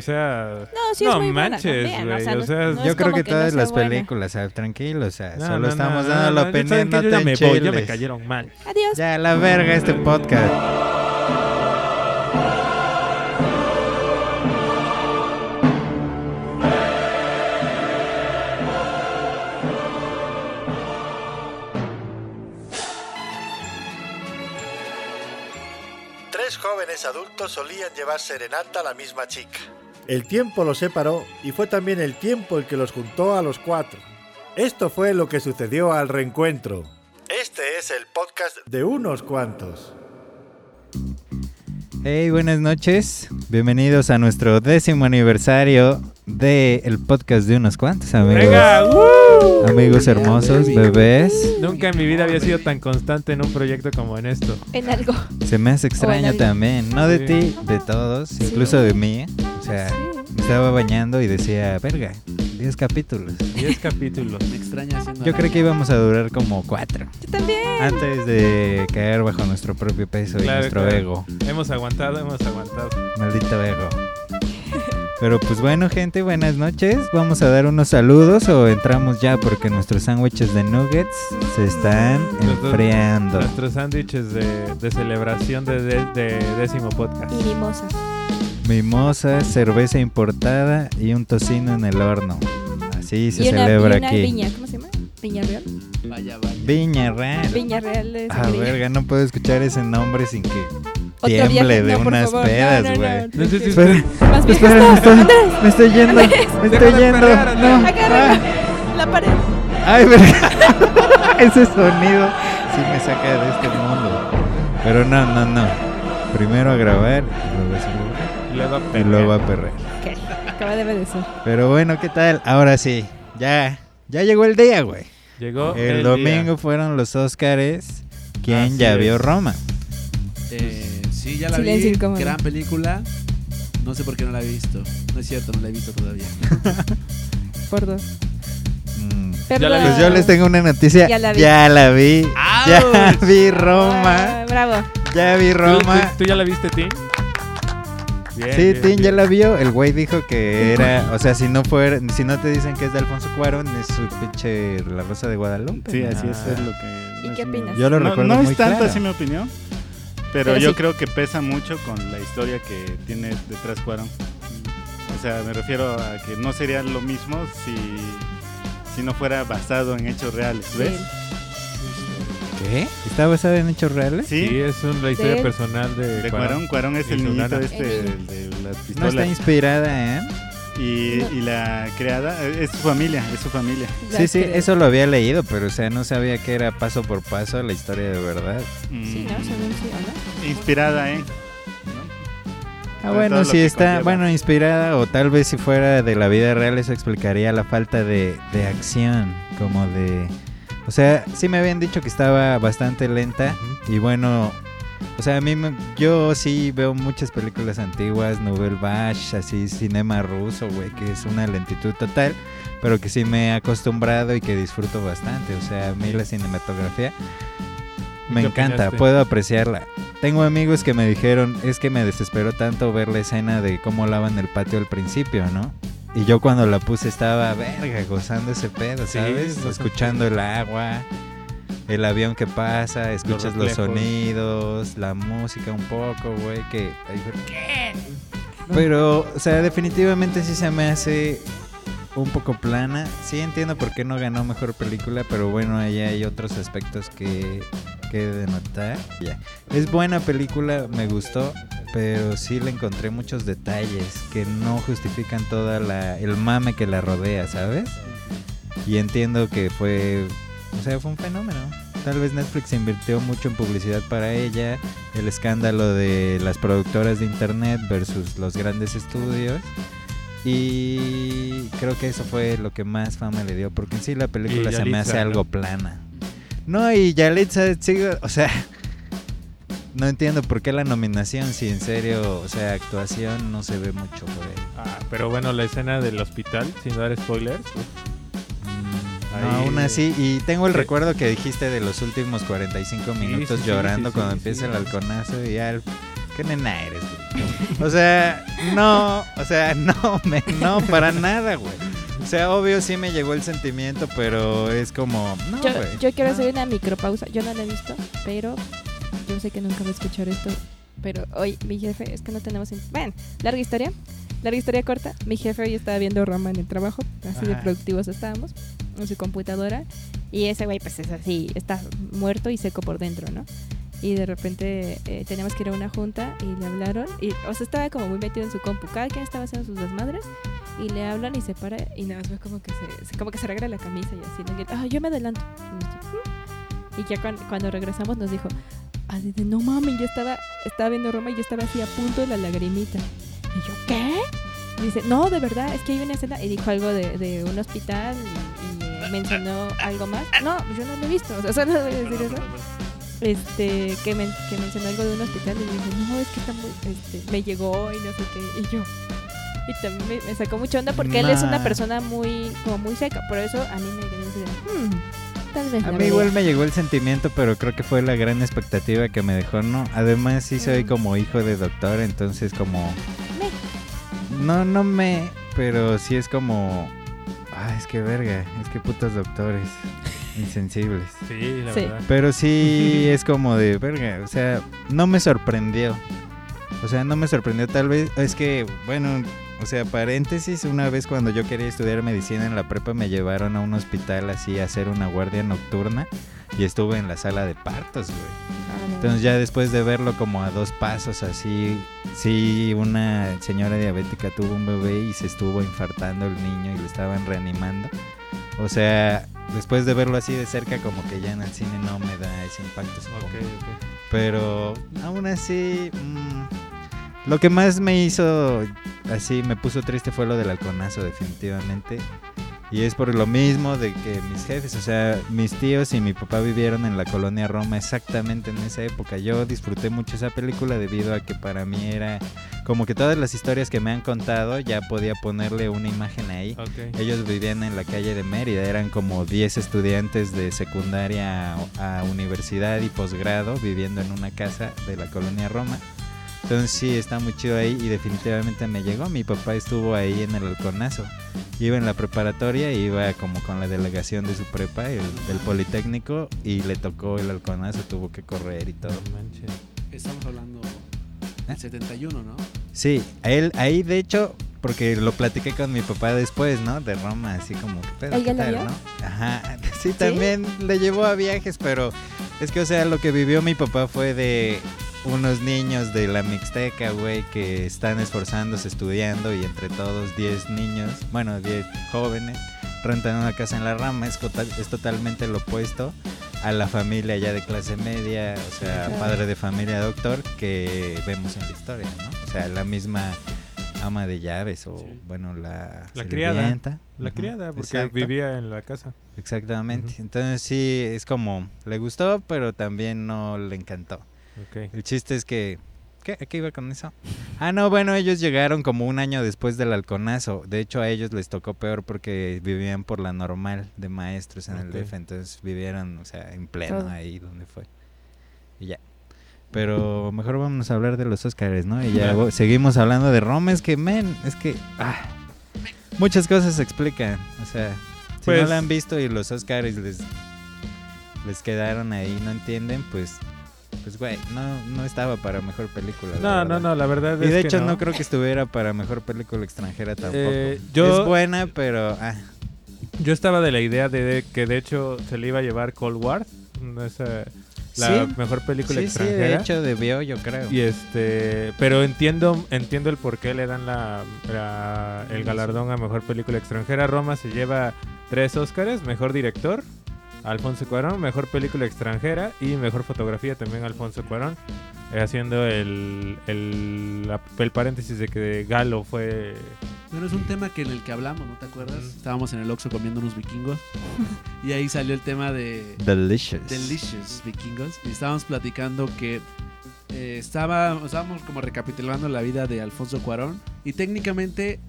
o sea. No, sí es muy buena manches, o güey. sea, O no- sea, no es Yo creo que todas las buena. películas, tranquilo, o sea, no, solo no, estamos no, dando no, la no, opinión, no Yo ya te me voy, ya me cayeron mal. Adiós. Ya, la verga este podcast. Tres jóvenes adultos solían llevar serenata a la misma chica. El tiempo los separó y fue también el tiempo el que los juntó a los cuatro. Esto fue lo que sucedió al reencuentro Este es el podcast de unos cuantos. Hey, buenas noches. Bienvenidos a nuestro décimo aniversario del podcast de unos cuantos amigos. ¡Venga! ¡woo! Amigos hermosos, bebés. Nunca en mi vida había sido tan constante en un proyecto como en esto. En algo. Se me hace extraño también. No de Sí. ti, de todos, incluso de mí. O sea, Sí. me estaba bañando y decía, verga, 10 capítulos. 10 capítulos. Me extraña haciendo Yo creí que íbamos a durar como 4. Yo también. Antes de caer bajo nuestro propio peso y nuestro claro. ego. Hemos aguantado, hemos aguantado. Maldito ego. Pero pues bueno, gente, buenas noches. Vamos a dar unos saludos o entramos ya porque nuestros sándwiches de nuggets se están Nuestros- enfriando. Nuestros sándwiches de, de celebración de, de- de décimo podcast. Y mimosa. Mimosa, cerveza importada y un tocino en el horno. Así se y una, celebra y una aquí. viña. ¿Cómo se llama? Viña Real. Vaya, vaya. Viña Real. Viña Real de Ah, verga, no puedo escuchar ese nombre sin que tiemble viaje. de No, unas pedas, No, no, güey. no, No sé si Espera, espera, me estoy, me estoy yendo, me estoy yendo. No. Ah. la pared. Ay, verga. Ese sonido sí me saca de este mundo. Pero no, no, no. Primero a grabar y luego a celebrar, luego a y luego a perrear. Acaba de obedecer. Pero bueno, ¿qué tal? Ahora sí, ya, ya llegó el día, güey. Llegó El, el domingo día. fueron los Óscares. ¿Quién Así ya es. vio Roma? Eh, sí, ya la Silencio vi. incómodo. Gran película. No sé por qué no la he visto. No es cierto, no la he visto todavía. Por dos. Mm, Perdón. la vi. Pues yo les tengo una noticia. Ya la vi. Ya la vi. Ya vi Roma. Ah, bravo. Ya vi ¿Tú, Roma. tú- tú ya la viste, Tim? Bien, Sí, bien, Tim ya la vio. El güey dijo que era, o sea, si no fuera, si no te dicen que es de Alfonso Cuarón, es su pinche La Rosa de Guadalupe. Sí, así es, es lo que... ¿Y no qué opinas? Yo lo no, recuerdo no muy es tanto claro. así mi opinión, pero, Pero yo sí. creo que pesa mucho con la historia que tiene detrás Cuarón. O sea, me refiero a que no sería lo mismo si, si no fuera basado en hechos reales, ¿ves? ¿Qué? ¿Está basada en hechos reales? Sí, Sí, es un- la historia De- personal de, de Cuarón. Cuarón. Cuarón es el su niñito este El de, las No está pistolas. inspirada en. y, No. y la creada eh, es su familia, es su familia. Sí, sí, que- eso lo había leído, pero o sea, no sabía que era paso por paso la historia de verdad. Sí, ¿no? Mm, Según sí, ¿o no? Inspirada en... ¿no? Ah, bueno, si está, conlleva. bueno, inspirada o tal vez si fuera de la vida real eso explicaría la falta de, de acción, como de... O sea, sí me habían dicho que estaba bastante lenta y bueno, o sea, a mí me- yo sí veo muchas películas antiguas, Nouvelle Vache, así cinema ruso, güey, que es una lentitud total, pero que sí me he acostumbrado y que disfruto bastante, o sea, a mí la cinematografía me ¿Qué encanta, opinaste? puedo apreciarla. Tengo amigos que me dijeron, es que me desesperó tanto ver la escena de cómo lavan el patio al principio, ¿no? Y yo cuando la puse estaba, verga, gozando ese pedo, ¿sabes? Escuchando el agua, el avión que pasa, escuchas los, reflejos. sonidos, la música un poco, güey, que... Pero, o sea, definitivamente sí se me hace un poco plana. Sí entiendo por qué no ganó mejor película, pero bueno, ahí hay otros aspectos que, que denotar. Ya. Es buena película, me gustó, pero sí le encontré muchos detalles que no justifican toda la el mame que la rodea, ¿sabes? Y entiendo que fue, o sea, fue un fenómeno. Tal vez Netflix invirtió mucho en publicidad para ella, el escándalo de las productoras de internet versus los grandes estudios. Y creo que eso fue lo que más fama le dio, porque en sí la película se me hace algo plana. No, y Yalitza sigue, o sea, no entiendo por qué la nominación, si en serio, o sea, actuación no se ve mucho por ahí. Ah, pero bueno, la escena del hospital, sin dar spoilers. Mm, no, aún así, y tengo el recuerdo que dijiste de los últimos 45 Sí, minutos sí, sí, llorando sí, cuando empieza el halconazo y ya, el- ¿qué nena eres? O sea, no, o sea, no, me, no, para nada, güey. O sea, obvio sí me llegó el sentimiento, pero es como, no, Yo, güey. yo quiero no. hacer una micropausa. Yo no la he visto, pero yo sé que nunca voy a escuchar esto. Pero hoy mi jefe, es que no tenemos... Bueno, larga historia. Larga historia corta. Mi jefe hoy estaba viendo Roma en el trabajo. Así de productivos estábamos. En su computadora. Y ese güey pues es así, está muerto y seco por dentro, ¿no? Y de repente eh, teníamos que ir a una junta y le hablaron. Y, o sea, estaba como muy metido en su compu. Cada quien estaba haciendo sus desmadres. Y le hablan y se para. Y nada más como que se, como que se arregla la camisa y así. ah, yo me adelanto. Y "Mm". Ya cuan- cuando regresamos nos dijo, no mames, yo estaba, estaba viendo Roma y yo estaba así a punto de la lagrimita. Y yo, ¿qué? Y dice, no, de verdad, es que hay una escena. Y dijo algo de, de un hospital y, mencionó algo más. No, yo no lo he visto, o sea, solo voy a decir eso. Este, que, men- que mencionó algo de un hospital y dije, no, es que está muy, este, me llegó y no sé qué. Y yo, y también me, me sacó mucha onda porque él es una persona muy, como muy seca. Por eso a mí me de, "Hmm, tal vez. A mí veré". igual me llegó el sentimiento, pero creo que fue la gran expectativa que me dejó, ¿no? Además sí soy Mm. como hijo de doctor, entonces como... No, no me... Pero sí es como... Ah, es que verga, es que putos doctores insensibles. Sí, la Sí. verdad. Pero sí es como de verga, o sea, no me sorprendió. O sea, no me sorprendió tal vez, es que, bueno, o sea, paréntesis, una vez cuando yo quería estudiar medicina en la prepa me llevaron a un hospital así a hacer una guardia nocturna y estuve en la sala de partos, güey. Ah. Entonces ya después de verlo como a dos pasos así, sí, una señora diabética tuvo un bebé y se estuvo infartando el niño y lo estaban reanimando. O sea, después de verlo así de cerca como que ya en el cine no me da ese impacto. supongo. Ok, ok. Pero aún así, mm, lo que más me hizo así, me puso triste fue lo del halconazo definitivamente. Y es por lo mismo de que mis jefes, o sea, mis tíos y mi papá vivieron en la colonia Roma exactamente en esa época. Yo disfruté mucho esa película debido a que para mí era como que todas las historias que me han contado ya podía ponerle una imagen ahí. Ok. Ellos vivían en la calle de Mérida, eran como 10 estudiantes de secundaria a universidad y posgrado viviendo en una casa de la colonia Roma. Entonces sí, está muy chido ahí y definitivamente me llegó. Mi papá estuvo ahí en el halconazo. Iba en la preparatoria, iba como con la delegación de su prepa, el, del Politécnico, y le tocó el halconazo, tuvo que correr y todo. No manches. Estamos hablando del 71, ¿no? Sí, a él, ahí de hecho, porque lo platiqué con mi papá después, ¿no? De Roma, así como, ¿qué pedo, ¿Él qué tal, vio? no? Ajá, sí, también le llevó a viajes, pero es que, o sea, lo que vivió mi papá fue de unos niños de la Mixteca, güey, que están esforzándose estudiando y entre todos 10 niños, bueno, 10 jóvenes, rentan una casa en la rama, es, total- es totalmente lo opuesto a la familia ya de clase media, o sea, Claro. padre de familia doctor que vemos en la historia, ¿no? O sea, la misma ama de llaves o, Sí. bueno, la, La criada. La criada, porque exacto, vivía en la casa. Exactamente. Entonces sí, es como, le gustó, pero también no le encantó. Ok. El chiste es que... ¿Qué? ¿A qué iba con eso? Ah, no, bueno, ellos llegaron como un año después del halconazo. De hecho, a ellos les tocó peor porque vivían por la normal de maestros en el. DF. Entonces vivieron, o sea, en pleno Todo. ahí donde fue. Y ya. Pero mejor vamos a hablar de los Óscares, ¿no? Y ya seguimos hablando de Roma. Es que, men, es que... ah, muchas cosas se explican. O sea, si Pues- no la han visto y los Óscares les, les quedaron ahí, no entienden, pues... Pues, güey, no, no estaba para mejor película. la No, no, no, la verdad Y es de que hecho no. creo que estuviera para mejor película extranjera tampoco. Eh, yo- Es buena, pero ah, Yo estaba de la idea de que de hecho se le iba a llevar Cold War, esa, la Sí. mejor película sí, sí, extranjera. de hecho debió, yo creo. Y este, pero entiendo, entiendo el por qué le dan la, la- el galardón a mejor película extranjera. Roma se lleva tres Óscares, mejor director, Alfonso Cuarón, mejor película extranjera y mejor fotografía también Alfonso Cuarón, eh, haciendo el, el, la- el paréntesis de que Galo fue Bueno, es un tema que en el que hablamos, ¿no te acuerdas? Estábamos en el Oxxo comiendo unos vikingos y ahí salió el tema de Delicious. Delicious Vikingos y estábamos platicando que eh, estaba, estábamos como recapitulando la vida de Alfonso Cuarón y técnicamente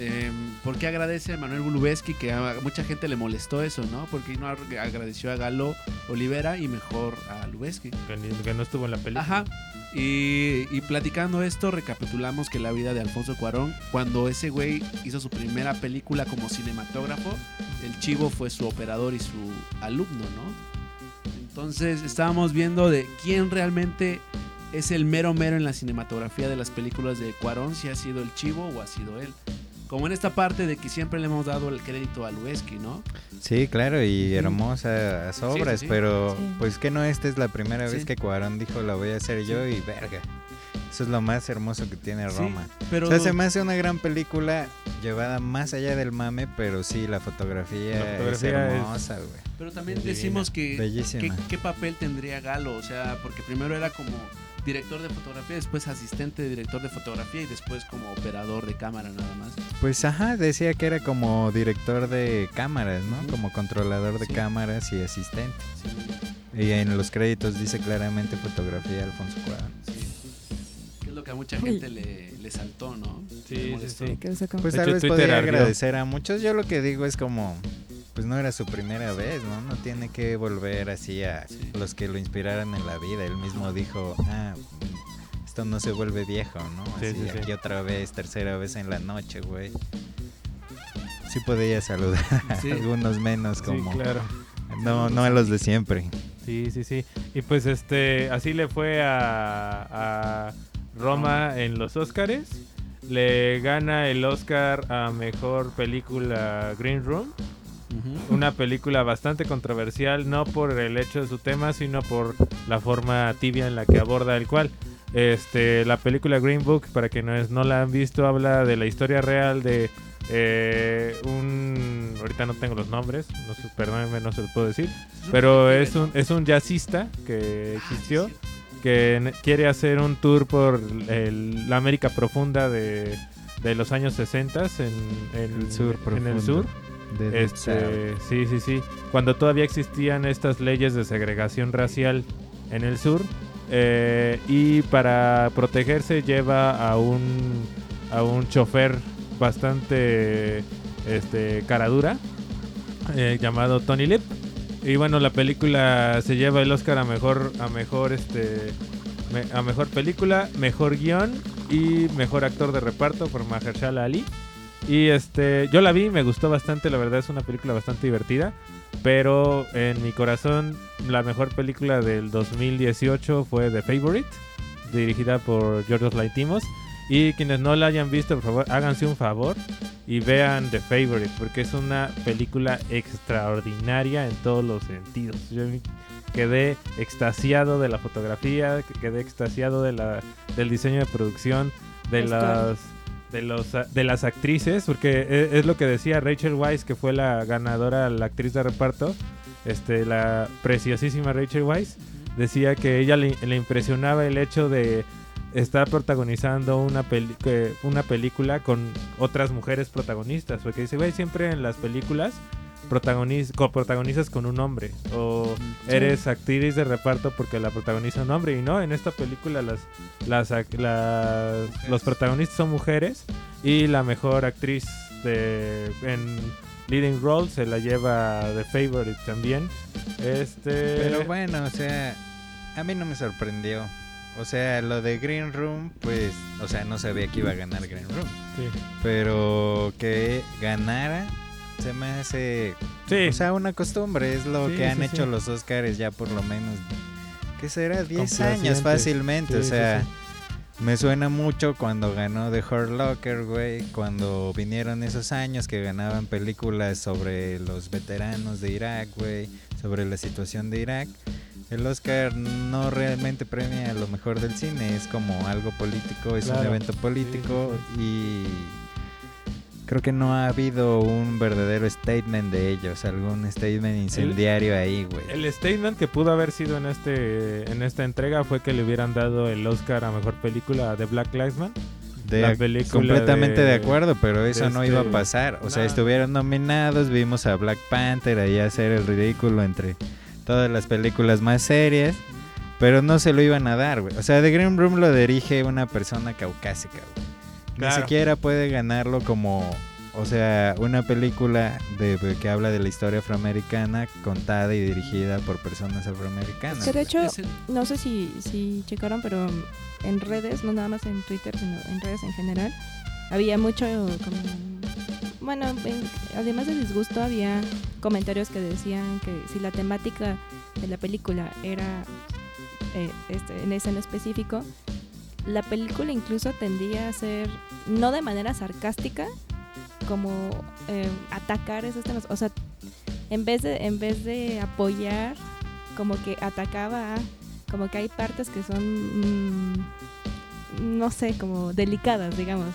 eh, ¿por qué agradece a Manuel Bulubeski que a mucha gente le molestó eso, ¿no? Porque no agradeció a Galo Olivera y mejor a Lubeski. que no estuvo en la película. Ajá. Y, y platicando esto, recapitulamos que la vida de Alfonso Cuarón, cuando ese güey hizo su primera película como cinematógrafo, el chivo fue su operador y su alumno, ¿no? Entonces estábamos viendo de quién realmente es el mero mero en la cinematografía de las películas de Cuarón, si ha sido el chivo o ha sido él. Como en esta parte de que siempre le hemos dado el crédito a Lueski, ¿no? Sí, claro, y hermosas obras, sí. pero Sí. pues que no esta es la primera vez que Cuarón dijo la voy a hacer yo y verga. Eso es lo más hermoso que tiene Sí, Roma. pero O sea, se me hace una gran película llevada más allá del mame, pero sí, la fotografía, La fotografía es hermosa, güey. Pero también Divina. decimos que Bellísima. ¿qué, qué papel tendría Galo, o sea, porque primero era como director de fotografía, después asistente de director de fotografía y después como operador de cámara nada más. Pues ajá, decía que era como director de cámaras, ¿no? Como controlador de Sí. cámaras y asistente. Sí, Y en los créditos dice claramente fotografía Alfonso Cuarón. sí. Que es lo que a mucha gente le, le saltó, ¿no? Sí, sí, sí. Pues tal vez podría agradecer a muchos. Yo lo que digo es como, pues no era su primera vez, ¿no? No tiene que volver así a Sí. los que lo inspiraran en la vida. Él mismo dijo, ah, esto no se vuelve viejo, ¿no? Sí, Así sí, sí. aquí otra vez, tercera vez en la noche, güey. Sí podía saludar a Sí. algunos menos como... Sí, claro. No, no a los de siempre. Sí, sí, sí. Y pues este, así le fue a, a Roma en los Oscars. Le gana el Oscar a mejor película Green Room. Una película bastante controversial, no por el hecho de su tema, sino por la forma tibia en la que aborda el cual. Este, la película Green Book, para quienes no la han visto, habla de la historia real de eh, un... Ahorita no tengo los nombres, no sé, perdónenme, no se los puedo decir. Pero es un, es un jazzista que existió, que quiere hacer un tour por el- la América profunda de, de los años 60 en, en, El sur en el profundo. sur. Este, sí, sí, sí. Cuando todavía existían estas leyes de segregación racial en el sur. eh, y para protegerse lleva a un, a un chofer bastante este, caradura eh, llamado Tony Lip. Y bueno, la película se lleva el Oscar a mejor, a mejor, este, me- a mejor película, mejor guion y mejor actor de reparto por Mahershala Ali. Y este, yo la vi, me gustó bastante, la verdad es una película bastante divertida. Pero en mi corazón, la mejor película del 2018 fue The Favorite, dirigida por George Laitimos. Y quienes no la hayan visto, por favor, háganse un favor y vean The Favorite, porque es una película extraordinaria en todos los sentidos. Yo quedé extasiado de la fotografía, quedé extasiado de la, del diseño de producción, de Vestuario. las de los de las actrices, porque e- es, lo que decía Rachel Weisz, que fue la ganadora, la actriz de reparto, este, la preciosísima Rachel Weisz, decía que ella le, le impresionaba el hecho de estar protagonizando una, peli- una película con otras mujeres protagonistas, porque dice, güey, siempre en las películas protagoniz protagonizas con un hombre o Sí. eres actriz de reparto porque la protagoniza un hombre y no, en esta película las, las, las- los protagonistas son mujeres y la mejor actriz de, en leading role se la lleva The Favorite también. Este Pero bueno, o sea, a mí no me sorprendió. O sea, lo de Green Room, pues, o sea, no sabía que iba a ganar Green Room. sí. Pero que ganara, se me hace, Sí. o sea, una costumbre. Es lo Sí, que han sí, hecho los Oscars ya por lo menos, ¿qué será? 10 Complacientes. años fácilmente. O sea, me suena mucho cuando ganó The Hurt Locker, güey. Cuando vinieron esos años que ganaban películas sobre los veteranos de Irak, güey. Sobre la situación de Irak. El Oscar no realmente premia lo mejor del cine, es como algo político, es un evento político y creo que no ha habido un verdadero statement de ellos, algún statement incendiario ahí, güey. El statement que pudo haber sido en este en esta entrega fue que le hubieran dado el Oscar a mejor película de Black Lives Matter. De- la película completamente de, de- acuerdo, pero eso de no iba a este- pasar. O sea, estuvieron nominados, vimos a Black Panther ahí hacer el ridículo entre todas las películas más serias, pero no se lo iban a dar, güey. O sea, The Green Room lo dirige una persona caucásica, güey. Ni siquiera puede ganarlo como o sea, una película de, que habla de la historia afroamericana contada y dirigida por personas afroamericanas. Que de hecho, no sé si, si checaron, pero en redes, no nada más en Twitter, sino en redes en general, había mucho como... Bueno, en- además de disgusto, había comentarios que decían que si la temática de la película era eh, este, en ese en específico, la película incluso tendía a ser, no de manera sarcástica, como eh, atacar esos temas. O sea, en vez de, en vez de apoyar, como que atacaba como que hay partes que son, mm, no sé, como delicadas, digamos.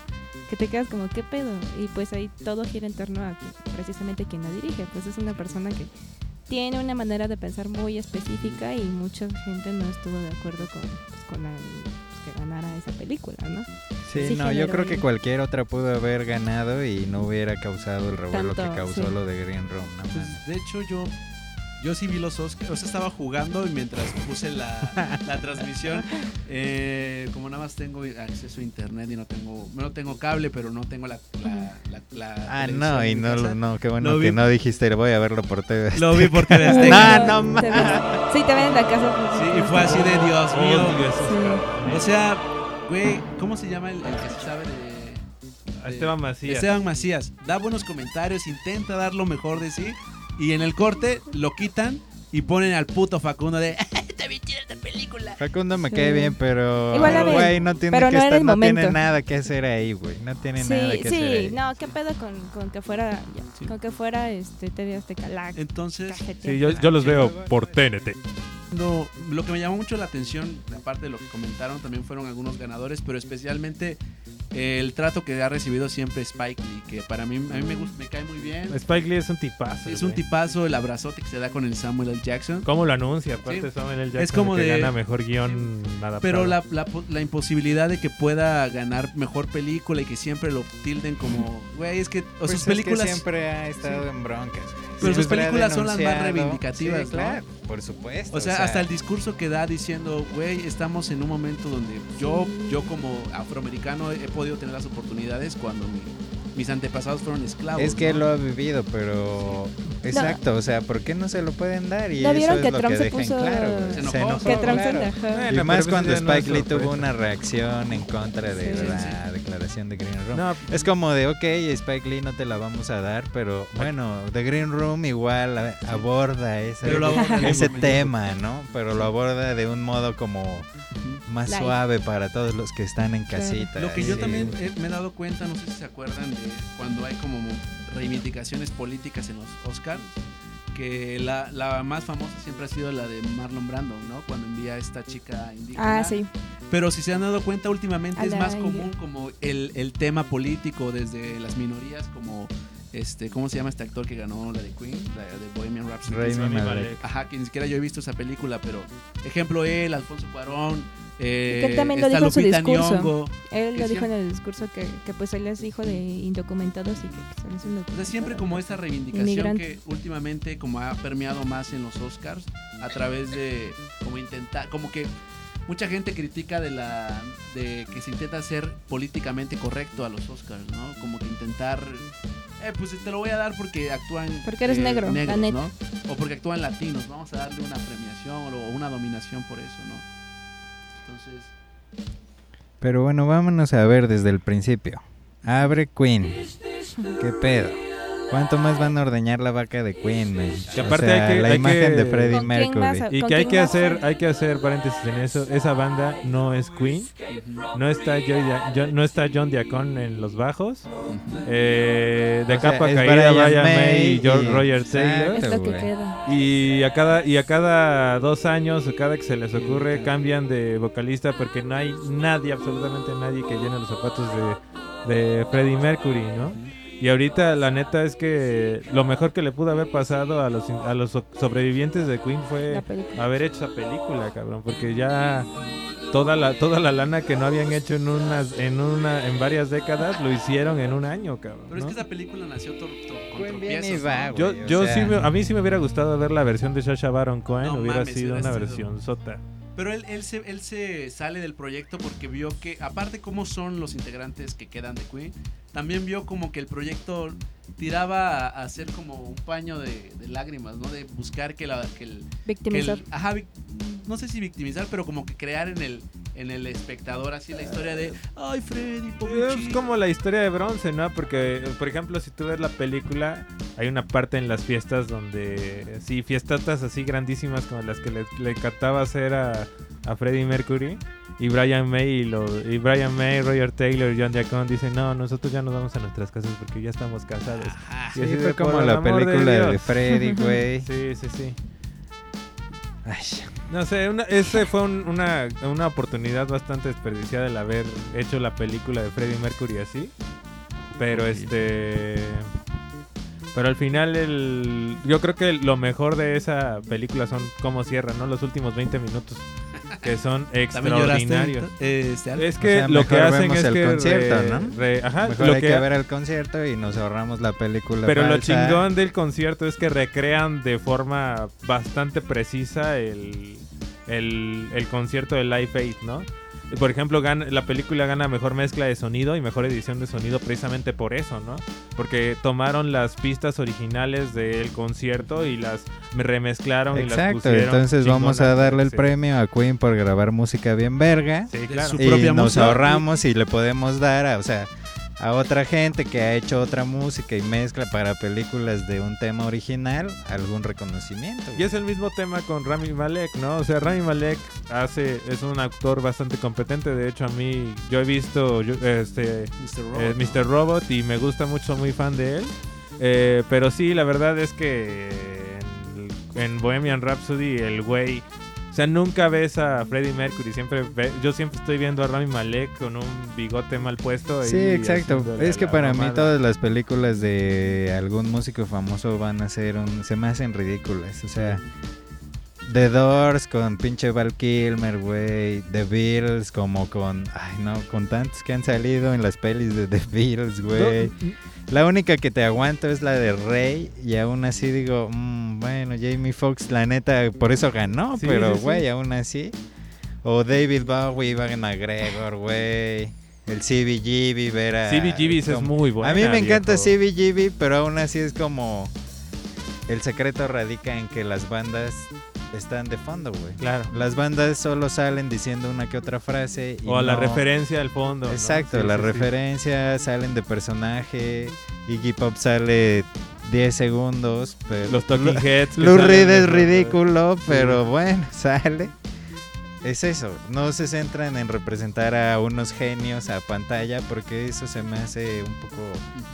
Que te quedas como, ¿qué pedo? Y pues ahí todo gira en torno a precisamente quien la dirige. Pues es una persona que tiene una manera de pensar muy específica y mucha gente no estuvo de acuerdo con, pues, con la, que ganara esa película, ¿no? Sí, Sí no, yo creo que cualquier otra pudo haber ganado y no hubiera causado el revuelo Tanto, que causó sí. lo de Green Room. no Pues, de hecho, yo, yo sí vi los Oscars. O sea, estaba jugando y mientras puse la, la transmisión, eh, como nada más tengo acceso a internet y no tengo, no tengo cable, pero no tengo la. la, la- la Ah, no, y no, casa. no, qué bueno Lo que vi- no dijiste, voy a verlo por TV. Lo vi por TV Azteca. Ah, no Te ves- Sí, te ven en la casa. Sí, y fue así de Dios mío. Odio esos Sí. O sea, güey, ¿cómo se llama el, el que se sabe de- Esteban Macías. Esteban Macías. Da buenos comentarios, intenta dar lo mejor de sí. Y en el corte lo quitan y ponen al puto Facundo de. ¡Te vi esta película! Facundo me Sí. cae bien, pero Igual güey, no tiene pero que no estar, no tiene nada que hacer ahí, güey. No tiene nada Sí, que hacer ahí. sí, no, qué pedo con, con que fuera, ya, Sí. con que fuera este TV Azteca, la Entonces. Sí, yo, yo los veo por TNT. No, lo que me llamó mucho la atención, aparte de lo que comentaron, también fueron algunos ganadores, pero especialmente eh, el trato que ha recibido siempre Spike Lee, que para mí, a mí me, gusta, me cae muy bien. Spike Lee es un tipazo. Es un güey. tipazo, el abrazote que se da con el Samuel L. Jackson. ¿Cómo lo anuncia? Aparte, Sí. Samuel L. Jackson, Es como que de- gana mejor guion adaptado. Pero la, la, po- la imposibilidad de que pueda ganar mejor película y que siempre lo tilden como, güey, es que o Pues sus es que películas siempre ha estado en broncas. güey. Pero sus películas son las más reivindicativas, Sí, ¿no? claro, por supuesto. O sea, hasta el discurso que da diciendo, güey, estamos en un momento donde yo, yo como afroamericano he podido tener las oportunidades cuando mi- mis antepasados fueron esclavos. Es que ¿no? lo ha vivido, pero exacto, o sea, ¿por qué no se lo pueden dar? Y ¿No eso vieron es que lo Trump que se puso- claro. Se enojó. Se enojó, que Trump se claro. enojó. Bueno, Y más pues cuando no Spike Lee tuvo una reacción en contra de Sí. la declaración de Green Room. No, Es como de, ok, Spike Lee no te la vamos a dar, pero bueno, The Green Room igual a- aborda ese, aborda ese tema, ¿no? Pero lo aborda de un modo como más Light. suave para todos los que están en Claro. casita. Lo que yo Sí. también he- me he dado cuenta, no sé si se acuerdan de cuando hay como reivindicaciones políticas en los Oscars, que la, la más famosa siempre ha sido la de Marlon Brando, ¿no? Cuando envía a esta chica indígena. Ah, sí. Pero si se han dado cuenta últimamente A es más India. común como el, el tema político desde las minorías, como este, ¿cómo se llama este actor que ganó la de Queen? La de Bohemian Rhapsody. Malek. Ajá, que ni siquiera yo he visto esa película, pero ejemplo él, Alfonso Cuarón, eh, Que él también lo dijo en su discurso. Nyong'o. Él lo dijo en el discurso que, que pues él es hijo de indocumentados y que pues, él es O sea, siempre como esta reivindicación Inmigrante. que últimamente como ha permeado más en los Oscars a través de como intentar, como que mucha gente critica de la de que se intenta ser políticamente correcto a los Oscars, ¿no? Como que intentar eh, pues te lo voy a dar porque actúan Porque eres eh, negro, la negros, neta. ¿no? O porque actúan latinos, vamos a darle una premiación o una dominación por eso, ¿no? Entonces, Pero bueno, vámonos a ver desde el principio. Abre Queen. ¿Qué pedo? ¿Cuánto más van a ordeñar la vaca de Queen? man? Que O aparte sea, hay que- la hay imagen que- de Freddie ¿Con quién Mercury. más? Y ¿Con que hay que hacer, hay que hacer paréntesis en eso. Esa banda no es Queen, no está Joy Dia- Jo- no está John Diacon en los bajos. Eh, de O capa caída Brian May y George y- Roger. Taylor. Es lo que güey. queda. Y a cada y a cada dos años o cada que se les ocurre cambian de vocalista porque no hay nadie, absolutamente nadie que llene los zapatos de, de Freddie Mercury, ¿no? Y ahorita la neta es que lo mejor que le pudo haber pasado a los a los so- sobrevivientes de Queen fue haber hecho esa película, cabrón, porque ya toda la toda la lana que no habían hecho en unas en una en varias décadas lo hicieron en un año, cabrón. pero es que esa película nació to- to- con. Yo, yo sea- sí, me- a mí sí me hubiera gustado ver la versión de Sasha Baron Cohen, No hubiera mames, sido hubiera una sido- versión sota. Pero él, él, se, él se sale del proyecto porque vio que, aparte cómo son los integrantes que quedan de Queen, también vio como que el proyecto tiraba a, a ser como un paño de, de lágrimas, ¿no? De buscar que, la, que el... que Victimizar. el- ajá, vic- no sé si victimizar, pero como que crear en el, en el espectador así la historia de, ay Freddy, pobre Es como la historia de bronce, ¿no? Porque, por ejemplo, si tú ves la película, hay una parte en las fiestas donde, sí, fiestatas así grandísimas como las que le, le encantaba hacer a, a Freddie Mercury. Y Brian May y, lo, y Brian May, Roger Taylor y John Diacon dicen, no, nosotros ya nos vamos a nuestras casas porque ya estamos casados. Y Sí, así de, fue como "Por el la de película de, Dios". Freddy, güey. Sí, sí, sí. Ay, No sé, una, ese fue un- una, una oportunidad bastante desperdiciada el haber hecho la película de Freddie Mercury así. Pero este. Pero al final, el, yo creo que lo mejor de esa película son cómo cierra, ¿no? Los últimos 20 minutos. Que son extraordinarios. este, Alf? Es O que sea, lo que hacen es el que. concierto, re- ¿no? re- ajá, Mejor lo hay que que ver el concierto y nos ahorramos la película. Pero lo chingón del concierto es que recrean de forma bastante precisa el, el, el concierto de Live Aid, ¿no? Por ejemplo, gana- la película gana mejor mezcla de sonido y mejor edición de sonido precisamente por eso, ¿no? Porque tomaron las pistas originales del concierto y las remezclaron y las Exacto, pusieron entonces vamos a darle el sí. premio a Queen por grabar música bien verga. Sí, claro. su y propia nos música. ahorramos y le podemos dar a, o sea, a otra gente que ha hecho otra música y mezcla para películas de un tema original algún reconocimiento. Y es el mismo tema con Rami Malek, ¿no? O sea, Rami Malek hace es un actor bastante competente. De hecho, a mí yo he visto yo- este Mr. Robot, eh. Robot y me gusta mucho, soy muy fan de él. Eh, pero sí, la verdad es que en, en Bohemian Rhapsody el güey, o sea, nunca ves a Freddie Mercury, siempre ve- yo siempre estoy viendo a Rami Malek con un bigote mal puesto. Sí, exacto. Es que para mí todas las películas de algún músico famoso van a ser un... se me hacen ridículas. O sea, The Doors con pinche Val Kilmer, güey. The Beatles como con... Ay, no, con tantos que han salido en las pelis de The Beatles, güey. La única que te aguanto es la de Rey y aún así digo, mm, bueno, Jamie Foxx, la neta, por eso ganó, Sí, pero sí. güey, aún así. O David Bowie, Ivan McGregor, güey. El CBGB, ver a... CBGBs es muy buena. a mí me encanta. CBGB, pero aún así es como... El secreto radica en que las bandas están de fondo, güey. Claro. Las bandas solo salen diciendo una que otra frase. Y O a la no- referencia al fondo. ¿no? Exacto, Sí, la sí, sí. referencia salen de personaje. Iggy Pop sale 10 segundos, pero Los Talking Heads. Lou Reed es ridículo, pero bueno, sale. Es eso, no se centran en representar a unos genios a pantalla porque eso se me hace un poco,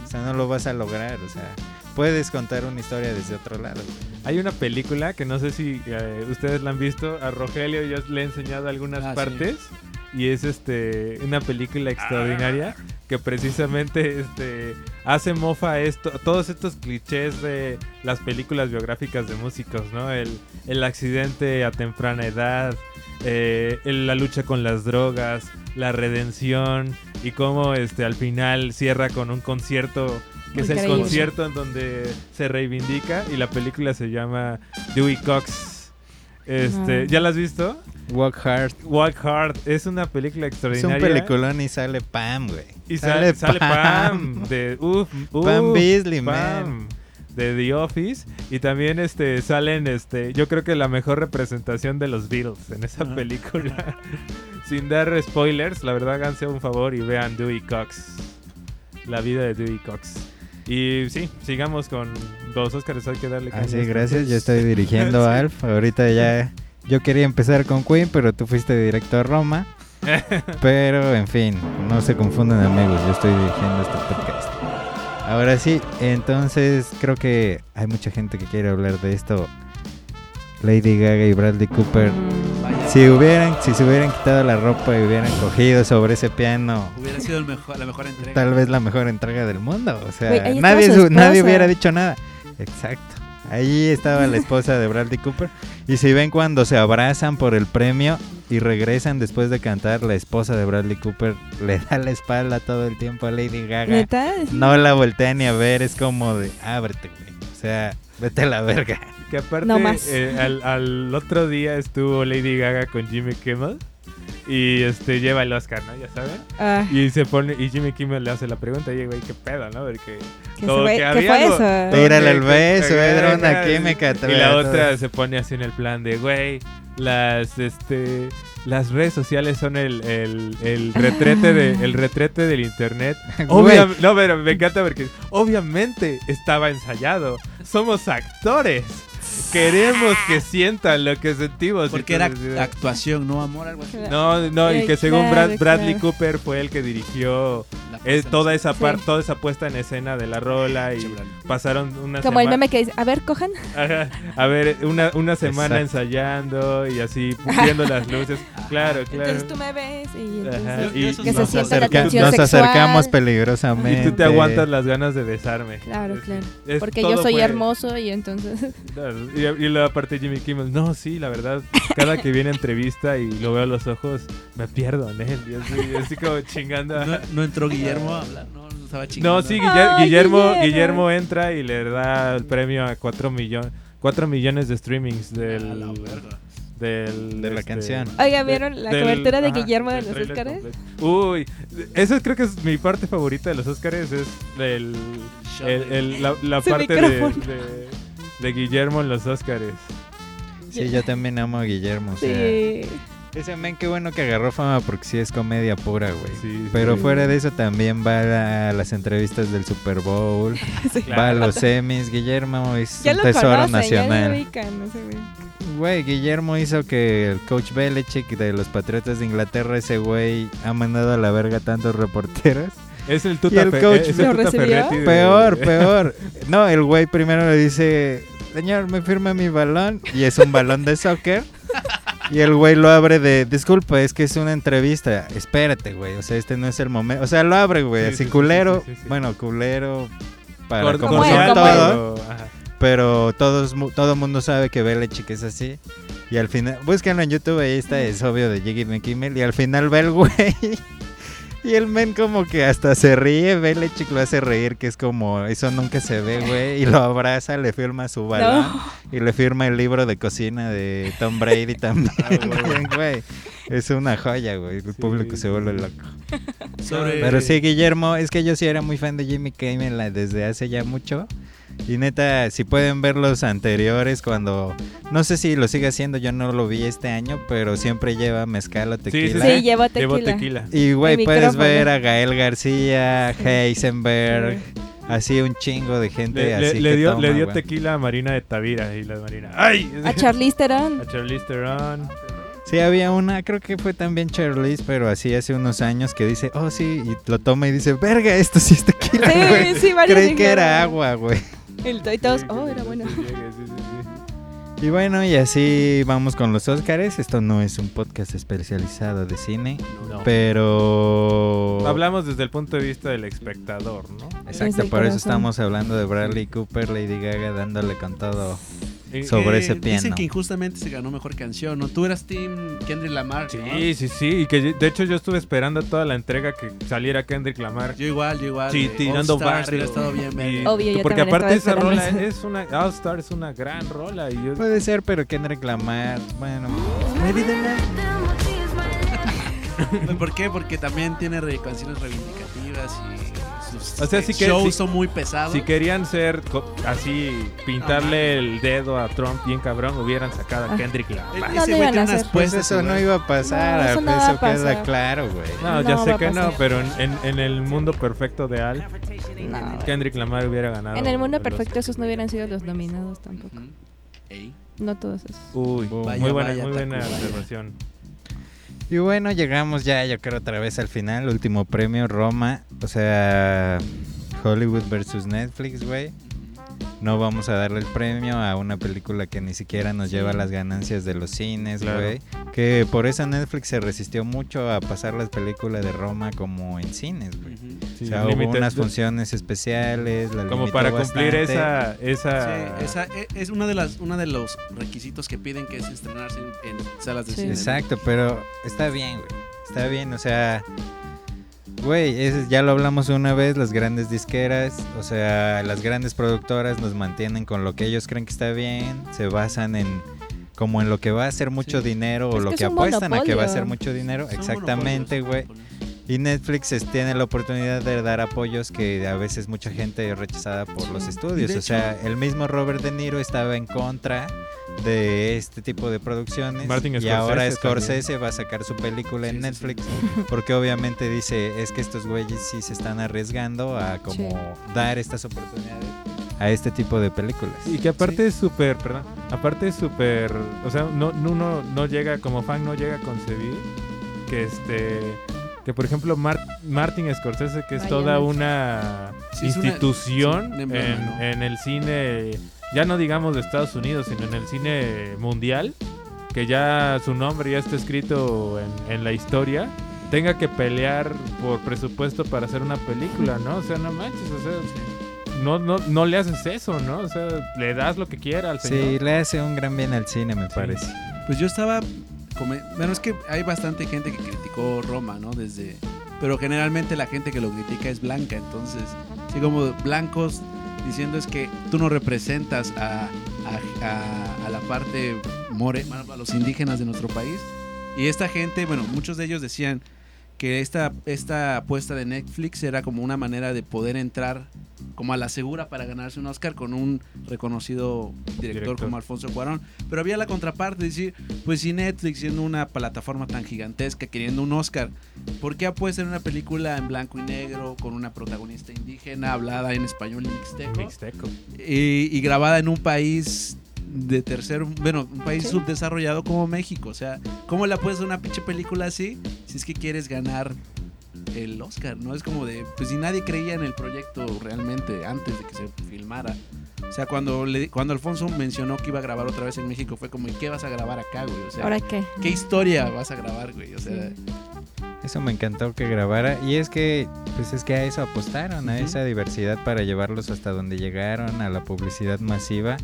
o sea, no lo vas a lograr, o sea, puedes contar una historia desde otro lado. Hay una película que no sé si eh, ustedes la han visto. A Rogelio yo le he enseñado algunas Ah, sí. partes. Y es este una película extraordinaria que precisamente este hace mofa a esto, todos estos clichés de las películas biográficas de músicos, ¿no? El, el accidente a temprana edad, eh, el- la lucha con las drogas, la redención y cómo este al final cierra con un concierto que es el concierto en donde se reivindica y la película se llama Dewey Cox. Este, Ah. ¿ya la has visto? Walk Hard. Walk Hard es una película Es un extraordinaria. peliculón y sale Pam, güey. Y sale, sale Pam de uf, uf, Pam Beasley, Pam, man. de The Office y también este salen este yo creo que la mejor representación de los Beatles en esa Ajá. película. Sin dar spoilers, la verdad háganse un favor y vean Dewey Cox. La vida de Dewey Cox. Y sí, sigamos con los Oscars, hay que darle Ah, sí, caña. gracias, yo estoy dirigiendo a Alf. Ahorita ya, yo quería empezar con Queen, pero tú fuiste directo a Roma. Pero, en fin, no se confundan amigos, yo estoy dirigiendo este podcast. Ahora sí, entonces creo que hay mucha gente que quiere hablar de esto. Lady Gaga y Bradley Cooper. Si hubieran, si se hubieran quitado la ropa y hubieran cogido sobre ese piano, hubiera sido el mejor, la mejor entrega. tal vez la mejor entrega del mundo. O sea, nadie, su nadie hubiera dicho nada. Exacto. Ahí estaba la esposa de Bradley Cooper. Y si ven cuando se abrazan por el premio y regresan después de cantar, la esposa de Bradley Cooper le da la espalda todo el tiempo a Lady Gaga. ¿Neta? No la voltea ni a ver, es como de ábrete, güey. O sea, Vete a la verga. Que aparte, No más. eh, al, al otro día estuvo Lady Gaga con Jimmy Kimmel. Y este lleva el Oscar, ¿no? Ya saben. Ah, Y se pone, y Jimmy Kimmel le hace la pregunta, oye, güey, qué pedo, ¿no? Porque ¿qué, fue, que ¿qué fue algo- eso? todo Tírale el beso, era una química. Y la otra se pone así en el plan de, güey, las, este, las redes sociales son el, el, el retrete de, el retrete del internet. Obvia- no, pero me encanta porque obviamente estaba ensayado. Somos actores. Queremos que sientan lo que sentimos. Porque era actuación, no amor, algo así. no, no, y que según claro, Brad- Bradley. Cooper fue el que dirigió eh, toda esa parte, Sí. toda esa puesta en escena de la rola y pasaron una Como el meme que dice, a ver, cojan. Ajá, a ver, una, una semana Exacto. ensayando y así viendo las luces. Claro, claro. Entonces tú me ves y Ajá, entonces... y- esos que se nos Acerca- acercamos Y peligrosamente. tú te aguantas las ganas de besarme. Claro, claro. Es- Porque yo soy fue- hermoso y entonces... Y, y luego aparte Jimmy Kimmel, no, sí, la verdad, cada que viene a entrevista y lo veo a los ojos, me pierdo en él. Y así, así como chingando. No, no entró Guillermo a hablar, no, no estaba chingando. No, sí, Guiller- Ay, Guillermo, Guillermo. Guillermo entra y le da el premio a 4 millones. 4 millones de streamings A la del, verga. del De la este, canción. Oiga, ¿vieron la del- cobertura de ajá, Guillermo de del los Óscares? Uy, eso creo que es mi parte favorita de los Óscares, es el, el- el- la, parte de- de Guillermo en los Óscares. Sí, yo también amo a Guillermo. O sea, Sí. ese men, qué bueno que agarró fama porque sí es comedia pura, güey. Sí, Pero sí. fuera de eso también va a las entrevistas del Super Bowl, va a los semis. Guillermo es Ya un lo tesoro ya lo nacional. ubican, no sé, güey. Güey, Guillermo hizo que el coach Belichick de los Patriotas de Inglaterra, ese güey, ha mandado a la verga tantos reporteros. Es el Y Tuta, el coach es el lo Tuta recibió. Ferretti de- Peor, peor. No, el güey primero le dice, señor, me firma mi balón. Y es un balón de soccer. Y el güey lo abre de, disculpa, es que es una entrevista. Espérate, güey. O sea, este no es el momento. O sea, lo abre, güey. Sí, así sí, sí, culero. sí, sí, sí. Bueno, culero para como como él. todos. pero- ajá. Pero todos, todo mundo sabe que Belichick es así. Y al final, búsquenlo en YouTube, ahí está, es obvio de Jiggy Kimmel. Y al final ve el güey. Y el men como que hasta se ríe, Belichick lo hace reír, que es como, eso nunca se ve, güey. Y lo abraza, le firma su balón. No. Y le firma el libro de cocina de Tom Brady también, güey. Es una joya, güey. El público se vuelve loco. Pero sí, Guillermo, es que yo sí era muy fan de Jimmy Kimmel desde hace ya mucho. Y neta, si pueden ver los anteriores, cuando. No sé si lo sigue haciendo, yo no lo vi este año, pero siempre lleva mezcal o Sí, sí, tequila. Sí, llevo tequila. Llevo tequila. Y, güey, puedes ver a Gael García, Heisenberg, así un chingo de gente Le, así le- le que dio, toma, le dio tequila a Marina de Tavira y la Marina. ¡Ay! A Charlize Theron. A Charlize Theron. Sí, había una, creo que fue también Charlize, pero así hace unos años que dice, oh sí, y lo toma y dice, verga, esto sí es tequila, Sí, güey. sí, varios Creí que era agua, güey. El- Y todos, Sí, oh, era bueno. Y bueno, y así vamos con los Óscares. Esto no es un podcast especializado de cine, No. pero... Hablamos desde el punto de vista del espectador, ¿no? Exacto, por eso estamos hablando de Bradley Cooper, Lady Gaga, dándole con todo. Sobre Que ese piano. Dicen que injustamente se ganó mejor canción, ¿no? Tú eras Team Kendrick Lamar, ¿no? Sí, sí, sí. Y que de hecho yo estuve esperando toda la entrega que saliera Kendrick Lamar. Yo igual, yo igual. Sí, de tirando hubiera estado bien, Y-. Obvio, yo porque aparte esa rola es una All Star es una gran rola y yo Puede ser, pero Kendrick Lamar, bueno... ¿Por qué? Porque también tiene canciones reivindicativas y O sea, eh, sí que- shows sí- son muy pesados. si querían ser co- así pintarle el dedo a Trump bien cabrón hubieran sacado a Ah. Kendrick Lamar. No ese lo güey iban tiene a unas hacer. Pues eso no iba a pasar, No, eso eso, no queda pasar. claro, güey. No, No ya sé que no, pero en, en- en el mundo perfecto de Al, No. Kendrick Lamar hubiera ganado. En el mundo perfecto esos no hubieran sido los nominados tampoco. No todos esos. Uy, Vaya, muy buena, vaya, muy buena observación. Y bueno, llegamos ya, yo creo, otra vez al final. Último premio, Roma. O sea, Hollywood versus Netflix, güey. No vamos a darle el premio a una película que ni siquiera nos lleva las ganancias de los cines, Claro. güey. Que por eso Netflix se resistió mucho a pasar las películas de Roma como en cines, güey. Ujú. Sí, o sea, hubo limited- unas funciones especiales. la Como para cumplir bastante. esa, esa, Sí, esa e- es una de las una de los requisitos que piden que es estrenarse en, en salas de Sí. cine. Exacto, pero está bien, güey. Está bien, o sea. Güey, es- ya lo hablamos una vez, las grandes disqueras, o sea, las grandes productoras nos mantienen con lo que ellos creen que está bien, se basan en como en lo que va a hacer mucho Sí. dinero o lo que apuestan a que va a hacer mucho dinero, exactamente, güey. Y Netflix es- tiene la oportunidad de dar apoyos que a veces mucha gente es rechazada por los estudios. O sea, el mismo Robert De Niro estaba en contra de este tipo de producciones. Martin y Scorsese ahora también. Scorsese va a sacar su película en Sí, sí, sí. Netflix. Porque obviamente dice, es que estos güeyes sí se están arriesgando a como Sí. dar estas oportunidades a este tipo de películas. Y que aparte es súper, perdón, aparte es súper, o sea, no, no, uno no llega, como fan no llega a concebir que este, que por ejemplo Mar- Martin Scorsese, que es Vaya, toda no. una Sí, es una- institución sí, un emblema, en, ¿no? en el cine, ya no digamos de Estados Unidos, sino en el cine mundial, que ya su nombre ya está escrito en, en la historia, tenga que pelear por presupuesto para hacer una película, ¿no? O sea, no manches, o sea, no, no, no le haces eso, ¿no? O sea, le das lo que quiera al Sí, señor. le hace un gran bien al cine, me parece. Pues yo estaba. Bueno, es que hay bastante gente que criticó Roma, ¿no? Desde. Pero generalmente la gente que lo critica es blanca, entonces. Sí, como blancos diciendo es que tú no representas a, a- a- a la parte more, a los indígenas de nuestro país. Y esta gente, bueno, muchos de ellos decían que esta, esta apuesta de Netflix era como una manera de poder entrar como a la segura para ganarse un Oscar con un reconocido director, Director. como Alfonso Cuarón. Pero había la contraparte, decir, pues si Netflix siendo una plataforma tan gigantesca, queriendo un Oscar, ¿por qué apuesta en una película en blanco y negro con una protagonista indígena hablada en español y mixteco? Mixteco. y, y grabada en un país de tercer, bueno, un país Sí. subdesarrollado como México. O sea, ¿cómo le puedes una pinche película así si es que quieres ganar el Oscar? No es como de, pues si nadie creía en el proyecto realmente antes de que se filmara. O sea, cuando, le, cuando Alfonso mencionó que iba a grabar otra vez en México, fue como, ¿y qué vas a grabar acá, güey? O sea, ¿Ahora qué? ¿qué historia vas a grabar, güey? O sea, Sí. Eso me encantó que grabara. Y es que, pues es que a eso apostaron, a esa diversidad para llevarlos hasta donde llegaron, a la publicidad masiva.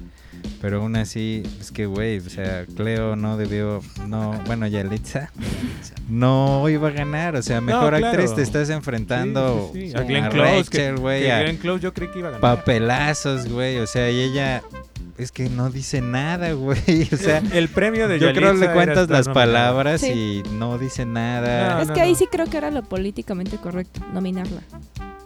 Pero aún así, es que, güey, o sea, Cleo no debió, no, bueno, Yalitza no iba a ganar. O sea, mejor claro. actriz te estás enfrentando Sí, sí, sí. a, Glenn Close, güey, a Glenn Close yo creí que iba a ganar. papelazos, güey. O sea, y ella, es que no dice nada, güey. O sea, el premio de yo creo Yalitza le era cuentas las nominada. palabras Sí. y no dice nada. No, es no, que ahí no. sí creo que era lo políticamente correcto, nominarla.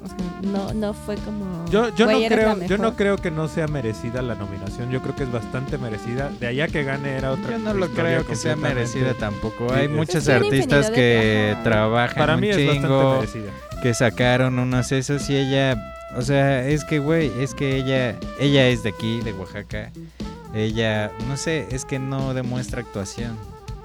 O sea, no, no fue como. Yo, yo, no "Güey, eres la creo, yo no mejor". creo que no sea merecida la nominación. Yo creo que es bastante merecida. De allá que gane era otra Yo no lo creo que sea merecida tampoco. Sí, Hay es- hay artistas de- que trabajan Para un mí es bastante chingo, merecida. que sacaron unos esos y ella, o sea, es que güey, es que ella, ella es de aquí, de Oaxaca. Ella, no sé, es que no demuestra actuación.